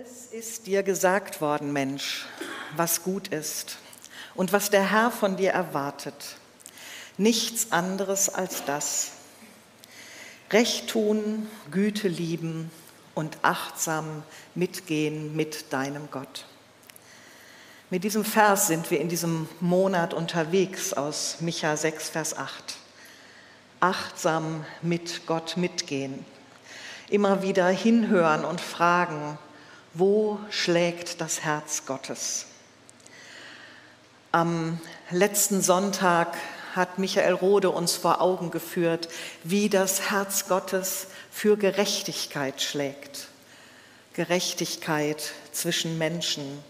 Es ist dir gesagt worden, Mensch, was gut ist und was der Herr von dir erwartet. Nichts anderes als das. Recht tun, Güte lieben und achtsam mitgehen mit deinem Gott. Mit diesem Vers sind wir in diesem Monat unterwegs aus Micha 6, Vers 8. Achtsam mit Gott mitgehen. Immer wieder hinhören und fragen, wo schlägt das Herz Gottes? Am letzten Sonntag hat Michael Rode uns vor Augen geführt, wie das Herz Gottes für Gerechtigkeit schlägt. Gerechtigkeit zwischen Menschen.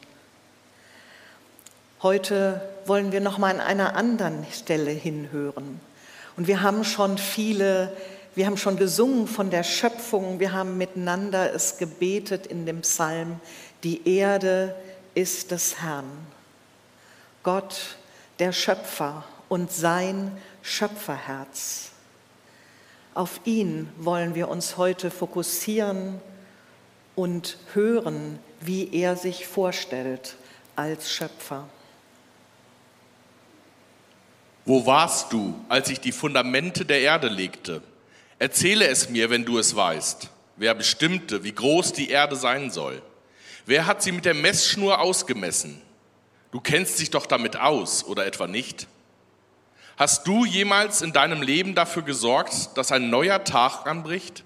Heute wollen wir noch mal an einer anderen Stelle hinhören. Und wir haben schon viele wir haben schon gesungen von der Schöpfung, wir haben miteinander es gebetet in dem Psalm, die Erde ist des Herrn. Gott, der Schöpfer und sein Schöpferherz. Auf ihn wollen wir uns heute fokussieren und hören, wie er sich vorstellt als Schöpfer. Wo warst du, als ich die Fundamente der Erde legte? Erzähle es mir, wenn du es weißt. Wer bestimmte, wie groß die Erde sein soll? Wer hat sie mit der Messschnur ausgemessen? Du kennst dich doch damit aus, oder etwa nicht? Hast du jemals in deinem Leben dafür gesorgt, dass ein neuer Tag anbricht?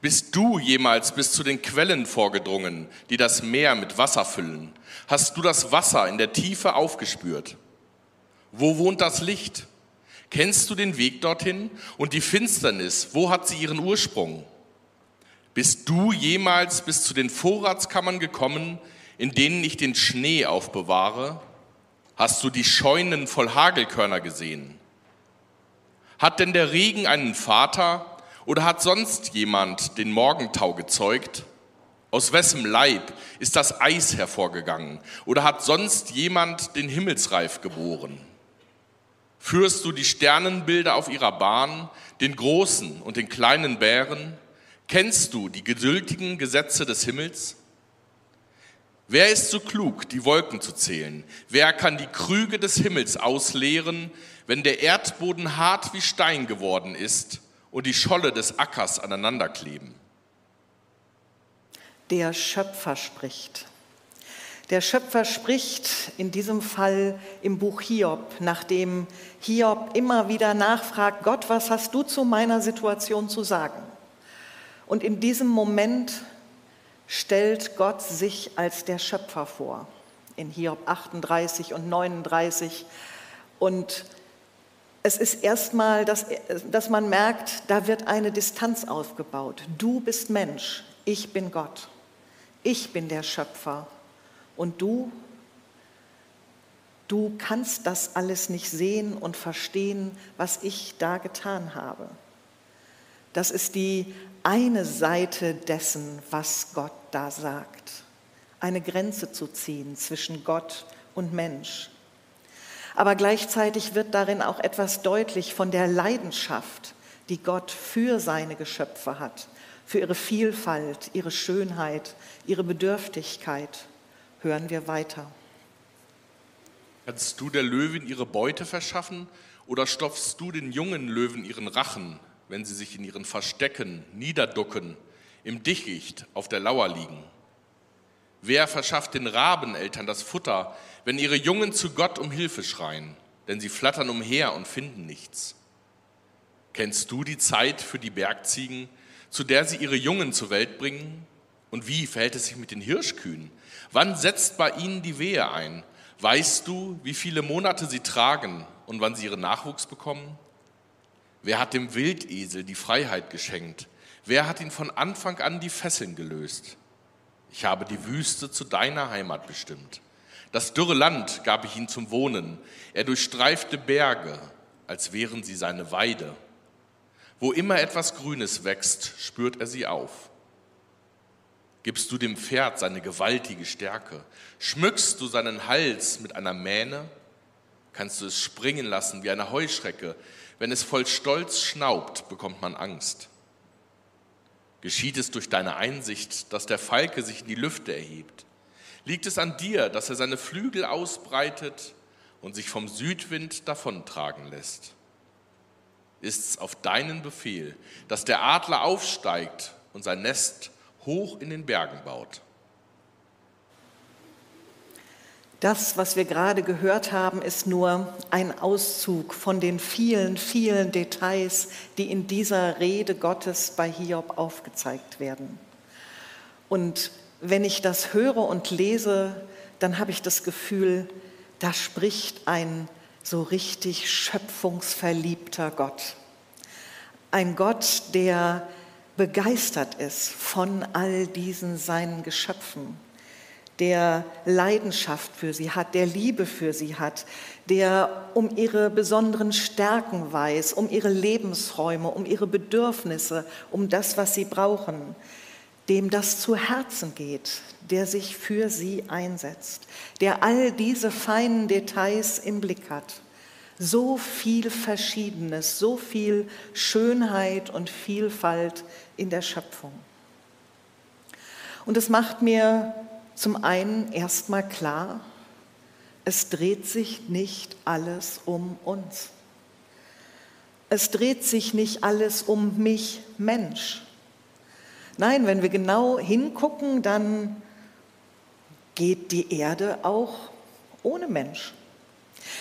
Bist du jemals bis zu den Quellen vorgedrungen, die das Meer mit Wasser füllen? Hast du das Wasser in der Tiefe aufgespürt? Wo wohnt das Licht? Kennst du den Weg dorthin? Und die Finsternis, wo hat sie ihren Ursprung? Bist du jemals bis zu den Vorratskammern gekommen, in denen ich den Schnee aufbewahre? Hast du die Scheunen voll Hagelkörner gesehen? Hat denn der Regen einen Vater oder hat sonst jemand den Morgentau gezeugt? Aus wessen Leib ist das Eis hervorgegangen oder hat sonst jemand den Himmelsreif geboren? Führst du die Sternenbilder auf ihrer Bahn, den großen und den kleinen Bären? Kennst du die geduldigen Gesetze des Himmels? Wer ist so klug, die Wolken zu zählen? Wer kann die Krüge des Himmels ausleeren, wenn der Erdboden hart wie Stein geworden ist und die Scholle des Ackers aneinanderkleben? Der Schöpfer spricht. Der Schöpfer spricht in diesem Fall im Buch Hiob, nachdem Hiob immer wieder nachfragt, Gott, was hast du zu meiner Situation zu sagen? Und in diesem Moment stellt Gott sich als der Schöpfer vor, in Hiob 38 und 39. Und es ist erstmal, dass, dass man merkt, da wird eine Distanz aufgebaut. Du bist Mensch, ich bin Gott, ich bin der Schöpfer und du, du kannst das alles nicht sehen und verstehen, was ich da getan habe. Das ist die eine Seite dessen, was Gott da sagt. Eine Grenze zu ziehen zwischen Gott und Mensch. Aber gleichzeitig wird darin auch etwas deutlich von der Leidenschaft, die Gott für seine Geschöpfe hat, für ihre Vielfalt, ihre Schönheit, ihre Bedürftigkeit hören wir weiter. Kannst du der Löwin ihre Beute verschaffen oder stopfst du den jungen Löwen ihren Rachen, wenn sie sich in ihren Verstecken niederducken, im Dickicht auf der Lauer liegen? Wer verschafft den Rabeneltern das Futter, wenn ihre Jungen zu Gott um Hilfe schreien, denn sie flattern umher und finden nichts? Kennst du die Zeit für die Bergziegen, zu der sie ihre Jungen zur Welt bringen? Und wie verhält es sich mit den Hirschkühen? Wann setzt bei ihnen die Wehe ein? Weißt du, wie viele Monate sie tragen und wann sie ihren Nachwuchs bekommen? Wer hat dem Wildesel die Freiheit geschenkt? Wer hat ihn von Anfang an die Fesseln gelöst? Ich habe die Wüste zu deiner Heimat bestimmt. Das dürre Land gab ich ihm zum Wohnen. Er durchstreifte Berge, als wären sie seine Weide. Wo immer etwas Grünes wächst, spürt er sie auf. Gibst du dem Pferd seine gewaltige Stärke? Schmückst du seinen Hals mit einer Mähne? Kannst du es springen lassen wie eine Heuschrecke? Wenn es voll Stolz schnaubt, bekommt man Angst. Geschieht es durch deine Einsicht, dass der Falke sich in die Lüfte erhebt? Liegt es an dir, dass er seine Flügel ausbreitet und sich vom Südwind davontragen lässt? Ist es auf deinen Befehl, dass der Adler aufsteigt und sein Nest hoch in den Bergen baut? Das, was wir gerade gehört haben, ist nur ein Auszug von den vielen, vielen Details, die in dieser Rede Gottes bei Hiob aufgezeigt werden. Und wenn ich das höre und lese, dann habe ich das Gefühl, da spricht ein so richtig schöpfungsverliebter Gott. Ein Gott, der begeistert ist von all diesen seinen Geschöpfen der Leidenschaft für sie hat, der Liebe für sie hat, der um ihre besonderen Stärken weiß, um ihre Lebensräume, um ihre Bedürfnisse, um das, was sie brauchen, dem das zu Herzen geht, der sich für sie einsetzt, der all diese feinen Details im Blick hat. So viel Verschiedenes, so viel Schönheit und Vielfalt in der Schöpfung. Und es macht mir zum einen erstmal klar, es dreht sich nicht alles um uns. Es dreht sich nicht alles um mich, Mensch. Nein, wenn wir genau hingucken, dann geht die Erde auch ohne Mensch.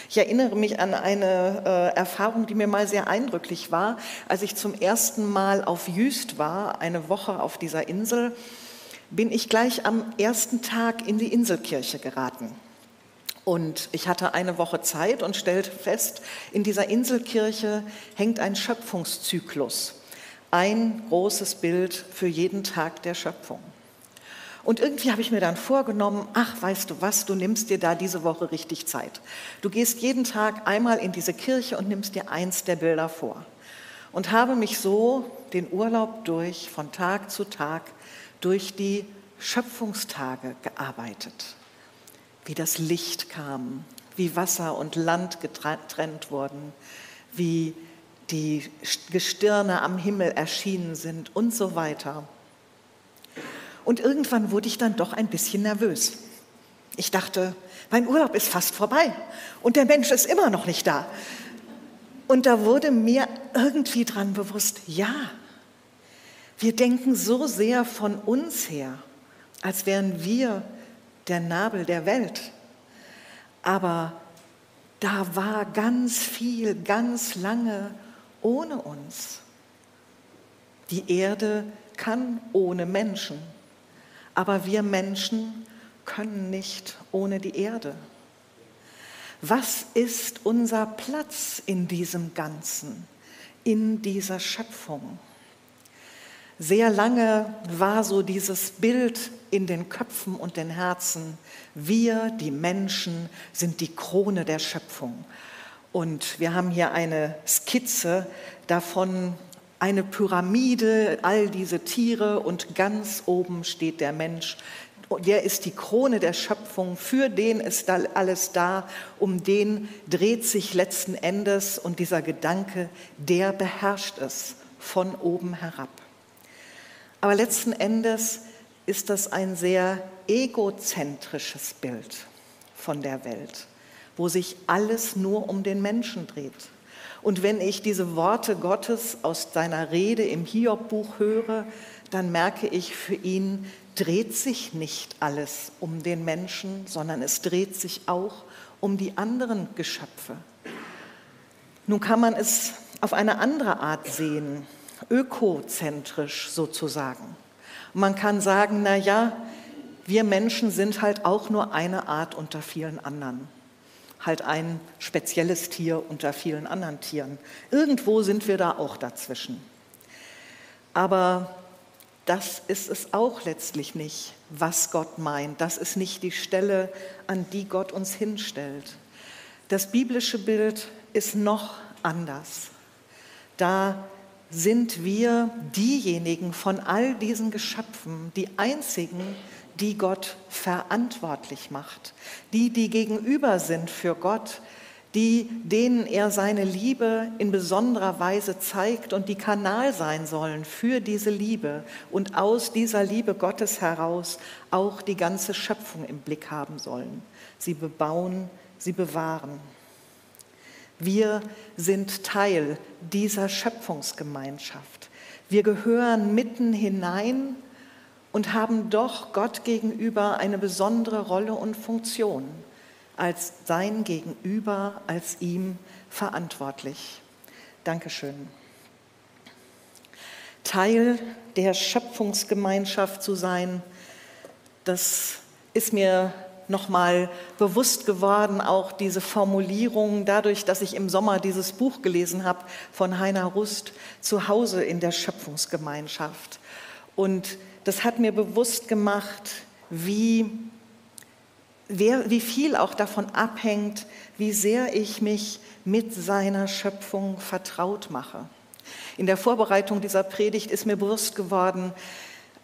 Ich erinnere mich an eine äh, Erfahrung, die mir mal sehr eindrücklich war, als ich zum ersten Mal auf Jüst war, eine Woche auf dieser Insel bin ich gleich am ersten Tag in die Inselkirche geraten. Und ich hatte eine Woche Zeit und stellte fest, in dieser Inselkirche hängt ein Schöpfungszyklus. Ein großes Bild für jeden Tag der Schöpfung. Und irgendwie habe ich mir dann vorgenommen, ach, weißt du was, du nimmst dir da diese Woche richtig Zeit. Du gehst jeden Tag einmal in diese Kirche und nimmst dir eins der Bilder vor. Und habe mich so den Urlaub durch von Tag zu Tag durch die Schöpfungstage gearbeitet, wie das Licht kam, wie Wasser und Land getrennt wurden, wie die Gestirne am Himmel erschienen sind und so weiter. Und irgendwann wurde ich dann doch ein bisschen nervös. Ich dachte, mein Urlaub ist fast vorbei und der Mensch ist immer noch nicht da. Und da wurde mir irgendwie dran bewusst, ja, wir denken so sehr von uns her, als wären wir der Nabel der Welt. Aber da war ganz viel, ganz lange ohne uns. Die Erde kann ohne Menschen, aber wir Menschen können nicht ohne die Erde. Was ist unser Platz in diesem Ganzen, in dieser Schöpfung? Sehr lange war so dieses Bild in den Köpfen und den Herzen, wir, die Menschen, sind die Krone der Schöpfung. Und wir haben hier eine Skizze davon, eine Pyramide, all diese Tiere und ganz oben steht der Mensch. Der ist die Krone der Schöpfung, für den ist alles da, um den dreht sich letzten Endes und dieser Gedanke, der beherrscht es von oben herab. Aber letzten Endes ist das ein sehr egozentrisches Bild von der Welt, wo sich alles nur um den Menschen dreht. Und wenn ich diese Worte Gottes aus seiner Rede im Hiob-Buch höre, dann merke ich, für ihn dreht sich nicht alles um den Menschen, sondern es dreht sich auch um die anderen Geschöpfe. Nun kann man es auf eine andere Art sehen ökozentrisch sozusagen. man kann sagen, na ja, wir Menschen sind halt auch nur eine Art unter vielen anderen. Halt ein spezielles Tier unter vielen anderen Tieren. Irgendwo sind wir da auch dazwischen. Aber das ist es auch letztlich nicht, was Gott meint. Das ist nicht die Stelle, an die Gott uns hinstellt. Das biblische Bild ist noch anders. Da sind wir diejenigen von all diesen Geschöpfen, die einzigen, die Gott verantwortlich macht, die, die gegenüber sind für Gott, die, denen er seine Liebe in besonderer Weise zeigt und die Kanal sein sollen für diese Liebe und aus dieser Liebe Gottes heraus auch die ganze Schöpfung im Blick haben sollen. Sie bebauen, sie bewahren. Wir sind Teil dieser Schöpfungsgemeinschaft. Wir gehören mitten hinein und haben doch Gott gegenüber eine besondere Rolle und Funktion als sein Gegenüber, als ihm verantwortlich. Dankeschön. Teil der Schöpfungsgemeinschaft zu sein, das ist mir nochmal bewusst geworden, auch diese Formulierung, dadurch, dass ich im Sommer dieses Buch gelesen habe von Heiner Rust, zu Hause in der Schöpfungsgemeinschaft. Und das hat mir bewusst gemacht, wie wer, wie viel auch davon abhängt, wie sehr ich mich mit seiner Schöpfung vertraut mache. In der Vorbereitung dieser Predigt ist mir bewusst geworden,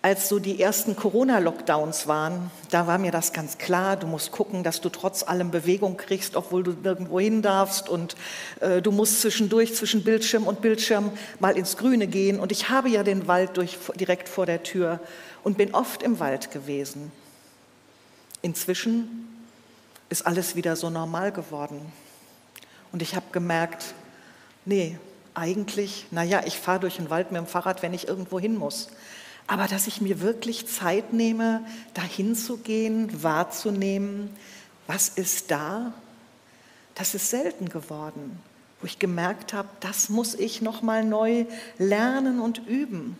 als so die ersten Corona-Lockdowns waren, da war mir das ganz klar, du musst gucken, dass du trotz allem Bewegung kriegst, obwohl du nirgendwo hin darfst und äh, du musst zwischendurch zwischen Bildschirm und Bildschirm mal ins Grüne gehen. Und ich habe ja den Wald durch, direkt vor der Tür und bin oft im Wald gewesen. Inzwischen ist alles wieder so normal geworden. Und ich habe gemerkt, nee, eigentlich, naja, ich fahre durch den Wald mit dem Fahrrad, wenn ich irgendwo hin muss. Aber dass ich mir wirklich Zeit nehme, dahin zu gehen, wahrzunehmen, was ist da, das ist selten geworden, wo ich gemerkt habe, das muss ich noch mal neu lernen und üben,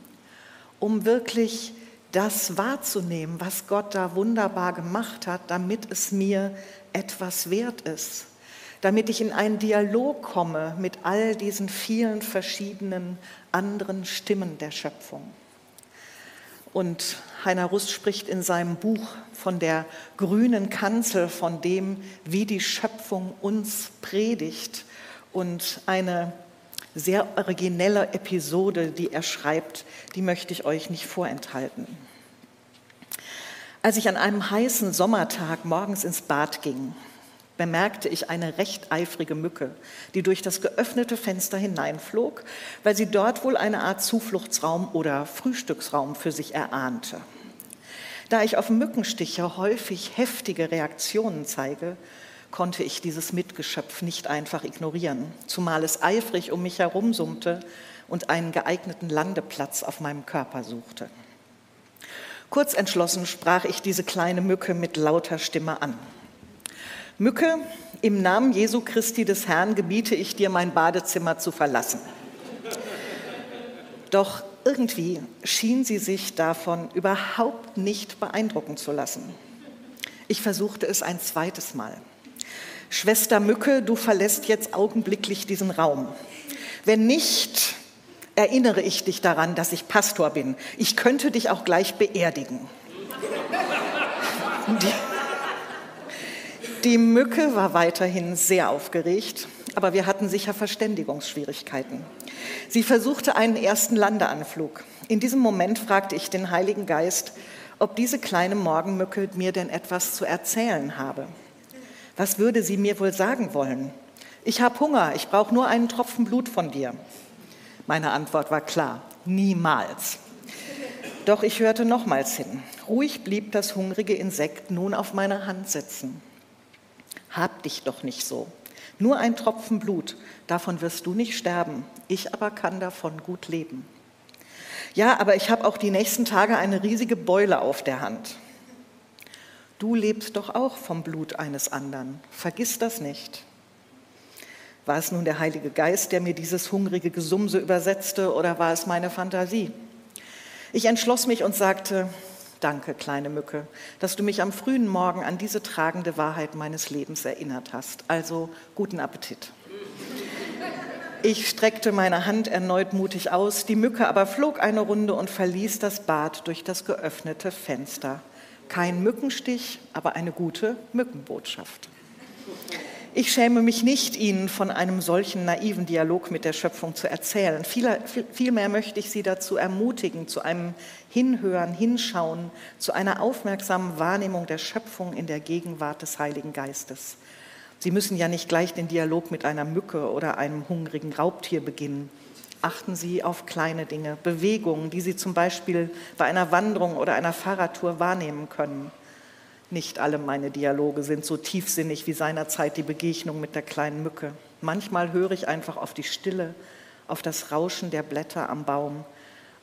um wirklich das wahrzunehmen, was Gott da wunderbar gemacht hat, damit es mir etwas wert ist, damit ich in einen Dialog komme mit all diesen vielen verschiedenen anderen Stimmen der Schöpfung. Und Heiner Rust spricht in seinem Buch von der grünen Kanzel, von dem, wie die Schöpfung uns predigt und eine sehr originelle Episode, die er schreibt, die möchte ich euch nicht vorenthalten. Als ich an einem heißen Sommertag morgens ins Bad ging, bemerkte ich eine recht eifrige Mücke, die durch das geöffnete Fenster hineinflog, weil sie dort wohl eine Art Zufluchtsraum oder Frühstücksraum für sich erahnte. Da ich auf Mückenstiche häufig heftige Reaktionen zeige, konnte ich dieses Mitgeschöpf nicht einfach ignorieren, zumal es eifrig um mich herum summte und einen geeigneten Landeplatz auf meinem Körper suchte. Kurz entschlossen sprach ich diese kleine Mücke mit lauter Stimme an. Mücke, im Namen Jesu Christi des Herrn gebiete ich dir, mein Badezimmer zu verlassen. Doch irgendwie schien sie sich davon überhaupt nicht beeindrucken zu lassen. Ich versuchte es ein zweites Mal. Schwester Mücke, du verlässt jetzt augenblicklich diesen Raum. Wenn nicht, erinnere ich dich daran, dass ich Pastor bin. Ich könnte dich auch gleich beerdigen. Die, die Mücke war weiterhin sehr aufgeregt, aber wir hatten sicher Verständigungsschwierigkeiten. Sie versuchte einen ersten Landeanflug. In diesem Moment fragte ich den Heiligen Geist, ob diese kleine Morgenmücke mir denn etwas zu erzählen habe. Was würde sie mir wohl sagen wollen? Ich habe Hunger, ich brauche nur einen Tropfen Blut von dir. Meine Antwort war klar, niemals. Doch ich hörte nochmals hin. Ruhig blieb das hungrige Insekt nun auf meiner Hand sitzen. Hab dich doch nicht so. Nur ein Tropfen Blut, davon wirst du nicht sterben. Ich aber kann davon gut leben. Ja, aber ich habe auch die nächsten Tage eine riesige Beule auf der Hand. Du lebst doch auch vom Blut eines anderen. Vergiss das nicht. War es nun der Heilige Geist, der mir dieses hungrige Gesumse übersetzte, oder war es meine Fantasie? Ich entschloss mich und sagte, danke, kleine Mücke, dass du mich am frühen Morgen an diese tragende Wahrheit meines Lebens erinnert hast. Also guten Appetit. Ich streckte meine Hand erneut mutig aus, die Mücke aber flog eine Runde und verließ das Bad durch das geöffnete Fenster. Kein Mückenstich, aber eine gute Mückenbotschaft. Ich schäme mich nicht, Ihnen von einem solchen naiven Dialog mit der Schöpfung zu erzählen. Vielmehr möchte ich Sie dazu ermutigen, zu einem Hinhören, Hinschauen, zu einer aufmerksamen Wahrnehmung der Schöpfung in der Gegenwart des Heiligen Geistes. Sie müssen ja nicht gleich den Dialog mit einer Mücke oder einem hungrigen Raubtier beginnen. Achten Sie auf kleine Dinge, Bewegungen, die Sie zum Beispiel bei einer Wanderung oder einer Fahrradtour wahrnehmen können. Nicht alle meine Dialoge sind so tiefsinnig wie seinerzeit die Begegnung mit der kleinen Mücke. Manchmal höre ich einfach auf die Stille, auf das Rauschen der Blätter am Baum,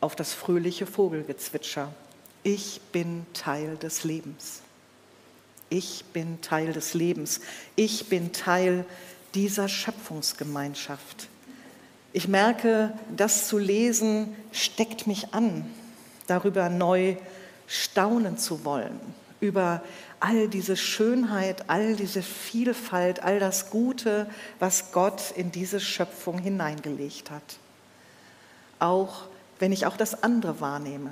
auf das fröhliche Vogelgezwitscher. Ich bin Teil des Lebens. Ich bin Teil des Lebens. Ich bin Teil dieser Schöpfungsgemeinschaft. Ich merke, das zu lesen steckt mich an, darüber neu staunen zu wollen, über all diese Schönheit, all diese Vielfalt, all das Gute, was Gott in diese Schöpfung hineingelegt hat. Auch wenn ich auch das andere wahrnehme,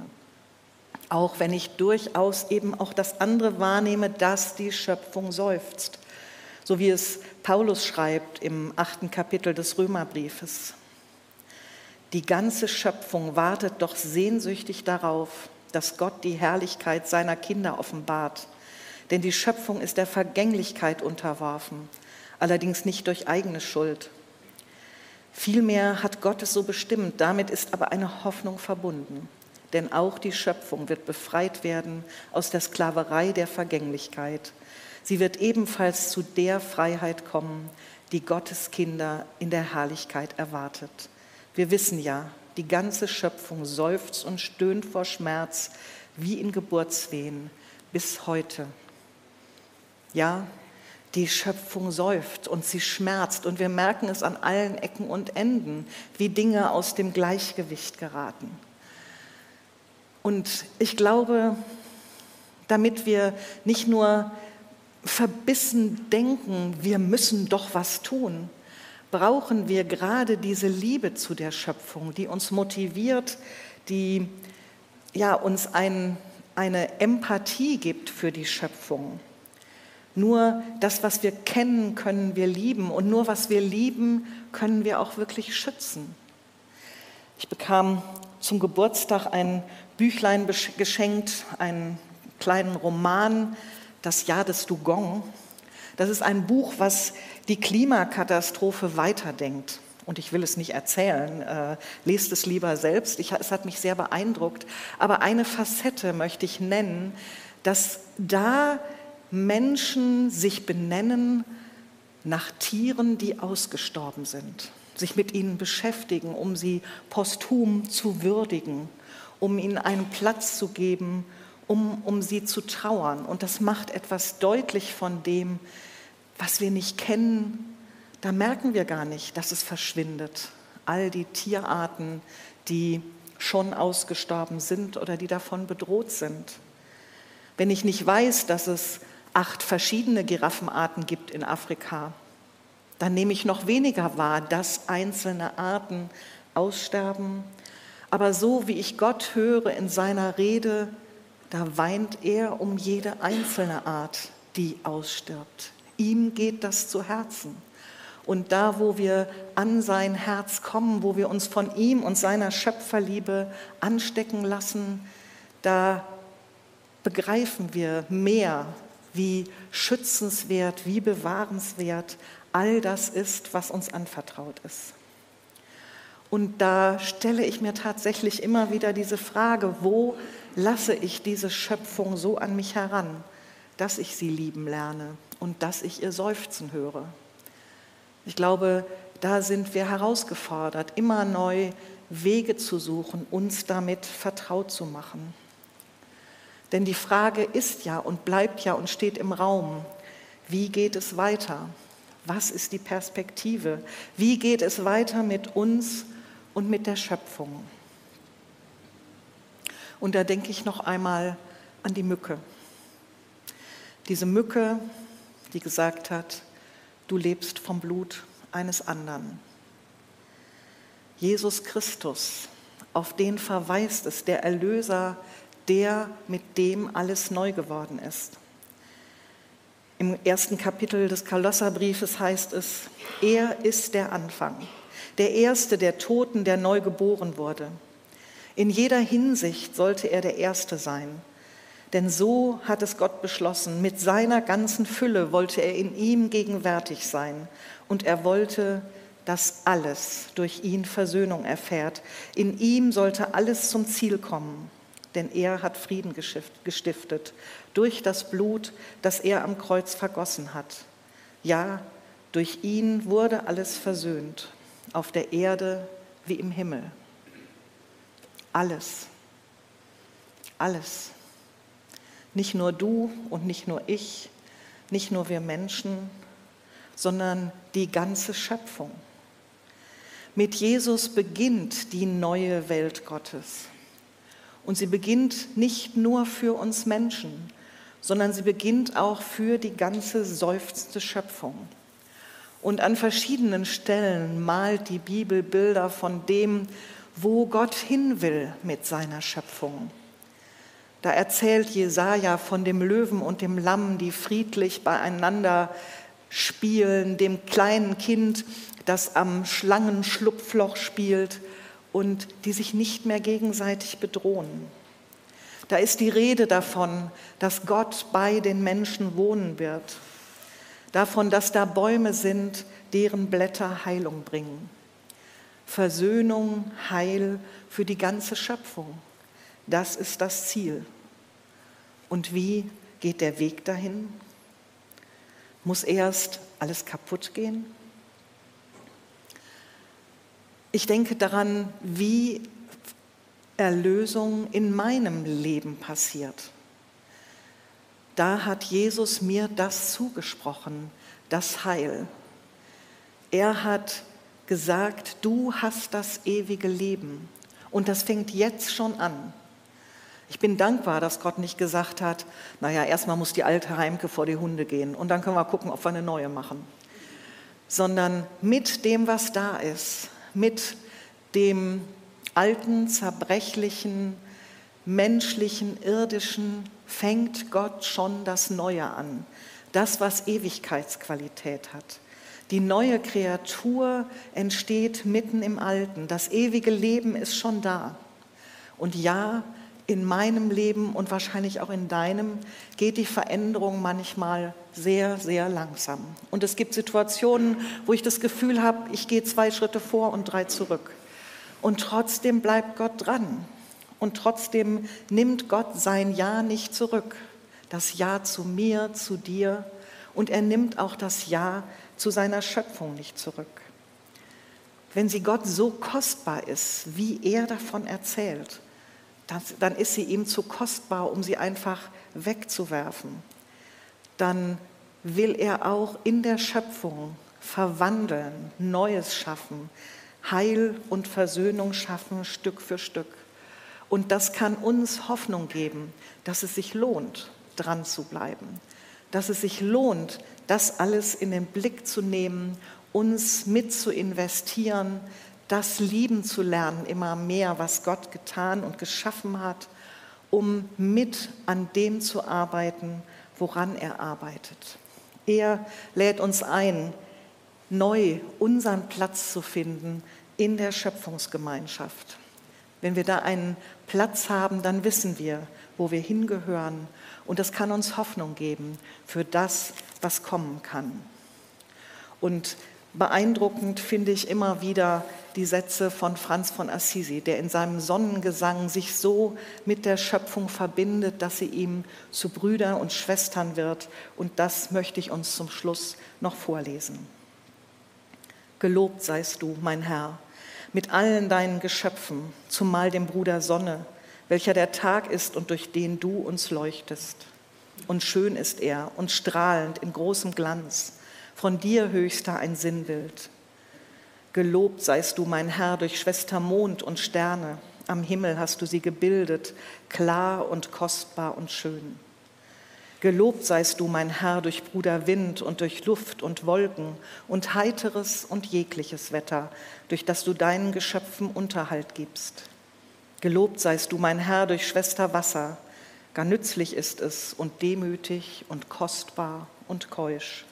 auch wenn ich durchaus eben auch das andere wahrnehme, dass die Schöpfung seufzt. So wie es Paulus schreibt im achten Kapitel des Römerbriefes. Die ganze Schöpfung wartet doch sehnsüchtig darauf, dass Gott die Herrlichkeit seiner Kinder offenbart. Denn die Schöpfung ist der Vergänglichkeit unterworfen, allerdings nicht durch eigene Schuld. Vielmehr hat Gott es so bestimmt, damit ist aber eine Hoffnung verbunden denn auch die Schöpfung wird befreit werden aus der Sklaverei der Vergänglichkeit. Sie wird ebenfalls zu der Freiheit kommen, die Gottes Kinder in der Herrlichkeit erwartet. Wir wissen ja, die ganze Schöpfung seufzt und stöhnt vor Schmerz wie in Geburtswehen bis heute. Ja, die Schöpfung seufzt und sie schmerzt und wir merken es an allen Ecken und Enden, wie Dinge aus dem Gleichgewicht geraten. Und ich glaube, damit wir nicht nur verbissen denken, wir müssen doch was tun, brauchen wir gerade diese Liebe zu der Schöpfung, die uns motiviert, die ja, uns ein, eine Empathie gibt für die Schöpfung. Nur das, was wir kennen, können wir lieben und nur was wir lieben, können wir auch wirklich schützen. Ich bekam zum Geburtstag ein Büchlein geschenkt, einen kleinen Roman, Das Jahr des Dugong. Das ist ein Buch, was die Klimakatastrophe weiterdenkt. Und ich will es nicht erzählen, äh, lest es lieber selbst. Ich, es hat mich sehr beeindruckt. Aber eine Facette möchte ich nennen, dass da Menschen sich benennen nach Tieren, die ausgestorben sind, sich mit ihnen beschäftigen, um sie posthum zu würdigen um ihnen einen Platz zu geben, um, um sie zu trauern. Und das macht etwas deutlich von dem, was wir nicht kennen. Da merken wir gar nicht, dass es verschwindet. All die Tierarten, die schon ausgestorben sind oder die davon bedroht sind. Wenn ich nicht weiß, dass es acht verschiedene Giraffenarten gibt in Afrika, dann nehme ich noch weniger wahr, dass einzelne Arten aussterben aber so wie ich Gott höre in seiner Rede, da weint er um jede einzelne Art, die ausstirbt. Ihm geht das zu Herzen. Und da, wo wir an sein Herz kommen, wo wir uns von ihm und seiner Schöpferliebe anstecken lassen, da begreifen wir mehr, wie schützenswert, wie bewahrenswert all das ist, was uns anvertraut ist. Und da stelle ich mir tatsächlich immer wieder diese Frage, wo lasse ich diese Schöpfung so an mich heran, dass ich sie lieben lerne und dass ich ihr seufzen höre. Ich glaube, da sind wir herausgefordert, immer neu Wege zu suchen, uns damit vertraut zu machen. Denn die Frage ist ja und bleibt ja und steht im Raum, wie geht es weiter? Was ist die Perspektive? Wie geht es weiter mit uns und mit der Schöpfung. Und da denke ich noch einmal an die Mücke. Diese Mücke, die gesagt hat, du lebst vom Blut eines anderen. Jesus Christus, auf den verweist es, der Erlöser, der, mit dem alles neu geworden ist. Im ersten Kapitel des Kolosserbriefes heißt es, er ist der Anfang der Erste der Toten, der neu geboren wurde. In jeder Hinsicht sollte er der Erste sein. Denn so hat es Gott beschlossen. Mit seiner ganzen Fülle wollte er in ihm gegenwärtig sein. Und er wollte, dass alles durch ihn Versöhnung erfährt. In ihm sollte alles zum Ziel kommen. Denn er hat Frieden gestiftet durch das Blut, das er am Kreuz vergossen hat. Ja, durch ihn wurde alles versöhnt, auf der Erde wie im Himmel. Alles. Alles. Nicht nur du und nicht nur ich, nicht nur wir Menschen, sondern die ganze Schöpfung. Mit Jesus beginnt die neue Welt Gottes. Und sie beginnt nicht nur für uns Menschen, sondern sie beginnt auch für die ganze seufzende Schöpfung. Und an verschiedenen Stellen malt die Bibel Bilder von dem, wo Gott hin will mit seiner Schöpfung. Da erzählt Jesaja von dem Löwen und dem Lamm, die friedlich beieinander spielen, dem kleinen Kind, das am Schlangenschlupfloch spielt und die sich nicht mehr gegenseitig bedrohen. Da ist die Rede davon, dass Gott bei den Menschen wohnen wird, davon, dass da Bäume sind, deren Blätter Heilung bringen. Versöhnung, Heil für die ganze Schöpfung. Das ist das Ziel. Und wie geht der Weg dahin? Muss erst alles kaputt gehen? Ich denke daran, wie Erlösung in meinem Leben passiert. Da hat Jesus mir das zugesprochen, das Heil. Er hat gesagt, du hast das ewige Leben. Und das fängt jetzt schon an. Ich bin dankbar, dass Gott nicht gesagt hat, naja, erstmal muss die alte Heimke vor die Hunde gehen und dann können wir gucken, ob wir eine neue machen. Sondern mit dem, was da ist, mit dem alten, zerbrechlichen, menschlichen, irdischen, fängt Gott schon das Neue an. Das, was Ewigkeitsqualität hat. Die neue Kreatur entsteht mitten im Alten. Das ewige Leben ist schon da. Und ja, in meinem Leben und wahrscheinlich auch in deinem geht die Veränderung manchmal sehr, sehr langsam. Und es gibt Situationen, wo ich das Gefühl habe, ich gehe zwei Schritte vor und drei zurück. Und trotzdem bleibt Gott dran. Und trotzdem nimmt Gott sein Ja nicht zurück. Das Ja zu mir, zu dir. Und er nimmt auch das Ja zu seiner Schöpfung nicht zurück. Wenn sie Gott so kostbar ist, wie er davon erzählt, dann ist sie ihm zu kostbar, um sie einfach wegzuwerfen. Dann will er auch in der Schöpfung verwandeln, Neues schaffen, Heil und Versöhnung schaffen, Stück für Stück. Und das kann uns Hoffnung geben, dass es sich lohnt, dran zu bleiben, dass es sich lohnt, das alles in den Blick zu nehmen, uns mit zu investieren, das lieben zu lernen, immer mehr, was Gott getan und geschaffen hat, um mit an dem zu arbeiten, woran er arbeitet. Er lädt uns ein, neu unseren Platz zu finden in der Schöpfungsgemeinschaft. Wenn wir da einen Platz haben, dann wissen wir, wo wir hingehören. Und das kann uns Hoffnung geben für das, was kommen kann. Und beeindruckend finde ich immer wieder die Sätze von Franz von Assisi, der in seinem Sonnengesang sich so mit der Schöpfung verbindet, dass sie ihm zu Brüdern und Schwestern wird. Und das möchte ich uns zum Schluss noch vorlesen. Gelobt seist du, mein Herr, mit allen deinen Geschöpfen, zumal dem Bruder Sonne, welcher der Tag ist und durch den du uns leuchtest. Und schön ist er und strahlend in großem Glanz, von dir höchster ein Sinnbild. Gelobt seist du, mein Herr, durch Schwester Mond und Sterne, am Himmel hast du sie gebildet, klar und kostbar und schön. Gelobt seist du, mein Herr, durch Bruder Wind und durch Luft und Wolken und heiteres und jegliches Wetter, durch das du deinen Geschöpfen Unterhalt gibst. Gelobt seist du, mein Herr, durch Schwester Wasser, gar nützlich ist es und demütig und kostbar und keusch.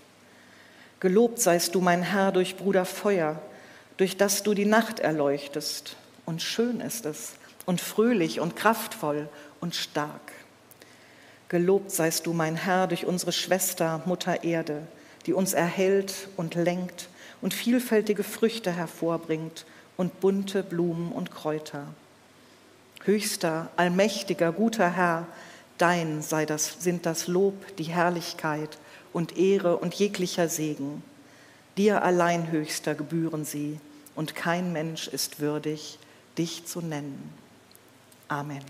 Gelobt seist du, mein Herr, durch Bruder Feuer, durch das du die Nacht erleuchtest, und schön ist es und fröhlich und kraftvoll und stark. Gelobt seist du, mein Herr, durch unsere Schwester, Mutter Erde, die uns erhält und lenkt und vielfältige Früchte hervorbringt und bunte Blumen und Kräuter. Höchster, allmächtiger, guter Herr, dein sei das, sind das Lob, die Herrlichkeit und Ehre und jeglicher Segen. Dir allein, Höchster, gebühren sie, und kein Mensch ist würdig, dich zu nennen. Amen.